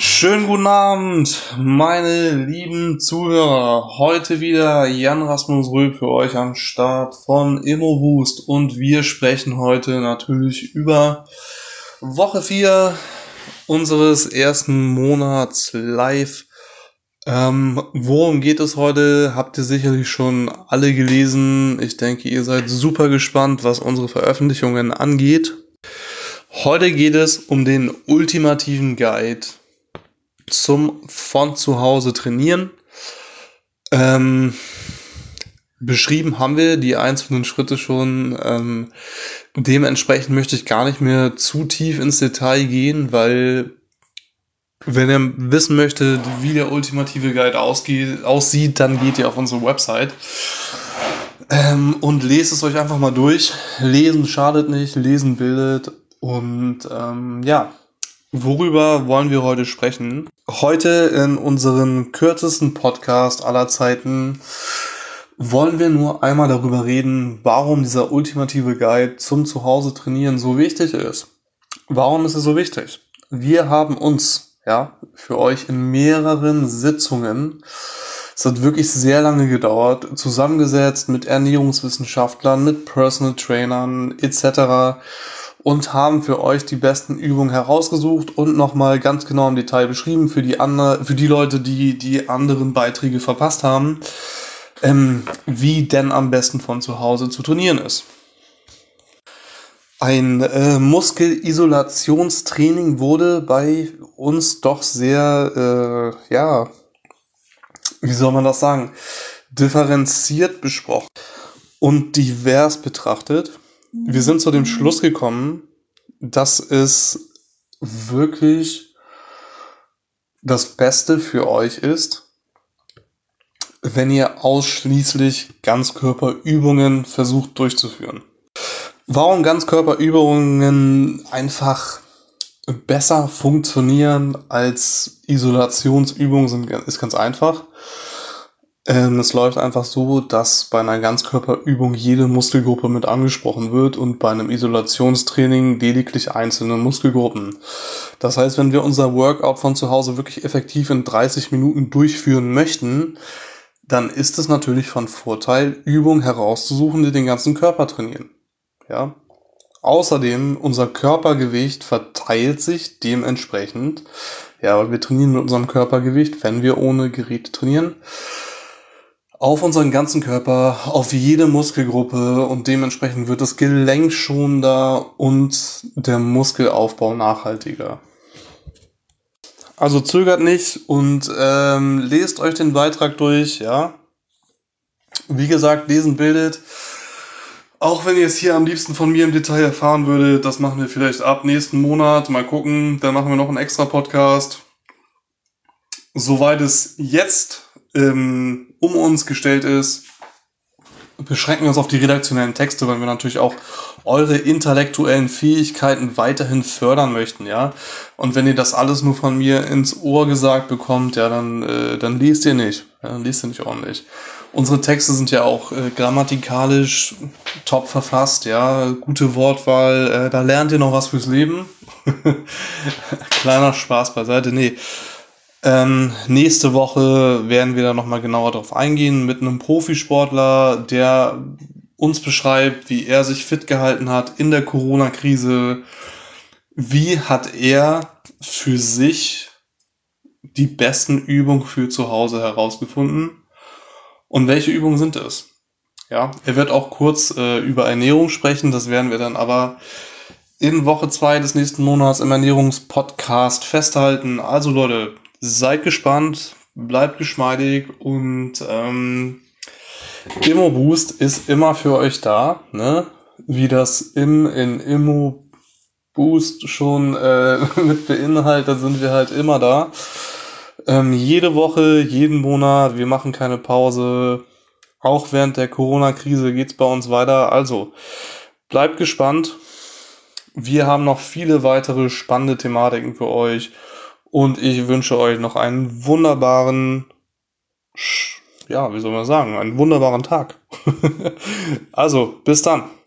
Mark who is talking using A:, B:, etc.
A: Schönen guten Abend, meine lieben Zuhörer. Heute wieder Jan Rasmus Röb für euch am Start von ImmoBoost und wir sprechen heute natürlich über Woche 4 unseres ersten Monats live. Ähm, worum geht es heute? Habt ihr sicherlich schon alle gelesen. Ich denke, ihr seid super gespannt, was unsere Veröffentlichungen angeht. Heute geht es um den ultimativen Guide zum von zu Hause trainieren. Ähm, beschrieben haben wir die einzelnen Schritte schon. Ähm, dementsprechend möchte ich gar nicht mehr zu tief ins Detail gehen, weil wenn ihr wissen möchtet, wie der ultimative Guide aussieht, dann geht ihr auf unsere Website ähm, und lest es euch einfach mal durch. Lesen schadet nicht, lesen bildet und ähm, ja, Worüber wollen wir heute sprechen? Heute in unserem kürzesten Podcast aller Zeiten wollen wir nur einmal darüber reden, warum dieser ultimative Guide zum Zuhause trainieren so wichtig ist. Warum ist es so wichtig? Wir haben uns, ja, für euch in mehreren Sitzungen, es hat wirklich sehr lange gedauert, zusammengesetzt mit Ernährungswissenschaftlern, mit Personal Trainern etc und haben für euch die besten Übungen herausgesucht und nochmal ganz genau im Detail beschrieben für die, andere, für die Leute, die die anderen Beiträge verpasst haben, ähm, wie denn am besten von zu Hause zu trainieren ist. Ein äh, Muskelisolationstraining wurde bei uns doch sehr, äh, ja, wie soll man das sagen, differenziert besprochen und divers betrachtet wir sind zu dem Schluss gekommen, dass es wirklich das Beste für euch ist, wenn ihr ausschließlich Ganzkörperübungen versucht durchzuführen. Warum Ganzkörperübungen einfach besser funktionieren als Isolationsübungen sind, ist ganz einfach. Ähm, es läuft einfach so, dass bei einer Ganzkörperübung jede Muskelgruppe mit angesprochen wird und bei einem Isolationstraining lediglich einzelne Muskelgruppen. Das heißt, wenn wir unser Workout von zu Hause wirklich effektiv in 30 Minuten durchführen möchten, dann ist es natürlich von Vorteil, Übungen herauszusuchen, die den ganzen Körper trainieren. Ja. Außerdem, unser Körpergewicht verteilt sich dementsprechend. Ja, weil wir trainieren mit unserem Körpergewicht, wenn wir ohne Geräte trainieren auf unseren ganzen Körper, auf jede Muskelgruppe und dementsprechend wird das Gelenk schonender und der Muskelaufbau nachhaltiger. Also zögert nicht und ähm, lest euch den Beitrag durch, ja. Wie gesagt, lesen bildet. Auch wenn ihr es hier am liebsten von mir im Detail erfahren würdet, das machen wir vielleicht ab nächsten Monat. Mal gucken, dann machen wir noch einen extra Podcast. Soweit es jetzt ähm, um uns gestellt ist, beschränken wir uns auf die redaktionellen Texte, weil wir natürlich auch eure intellektuellen Fähigkeiten weiterhin fördern möchten, ja. Und wenn ihr das alles nur von mir ins Ohr gesagt bekommt, ja, dann, äh, dann liest ihr nicht. Ja, dann liest ihr nicht ordentlich. Unsere Texte sind ja auch äh, grammatikalisch top verfasst, ja, gute Wortwahl, äh, da lernt ihr noch was fürs Leben. Kleiner Spaß beiseite, nee. Ähm, nächste Woche werden wir da nochmal genauer drauf eingehen mit einem Profisportler, der uns beschreibt, wie er sich fit gehalten hat in der Corona-Krise. Wie hat er für sich die besten Übungen für zu Hause herausgefunden? Und welche Übungen sind es? Ja, er wird auch kurz äh, über Ernährung sprechen, das werden wir dann aber in Woche zwei des nächsten Monats im Ernährungspodcast festhalten. Also Leute, seid gespannt, bleibt geschmeidig und ähm, Immo Boost ist immer für euch da, ne? Wie das im in Immo Boost schon äh, mit beinhaltet, sind wir halt immer da. Ähm, jede Woche, jeden Monat, wir machen keine Pause. Auch während der Corona-Krise geht's bei uns weiter. Also, bleibt gespannt. Wir haben noch viele weitere spannende Thematiken für euch. Und ich wünsche euch noch einen wunderbaren, ja, wie soll man sagen, einen wunderbaren Tag. also, bis dann.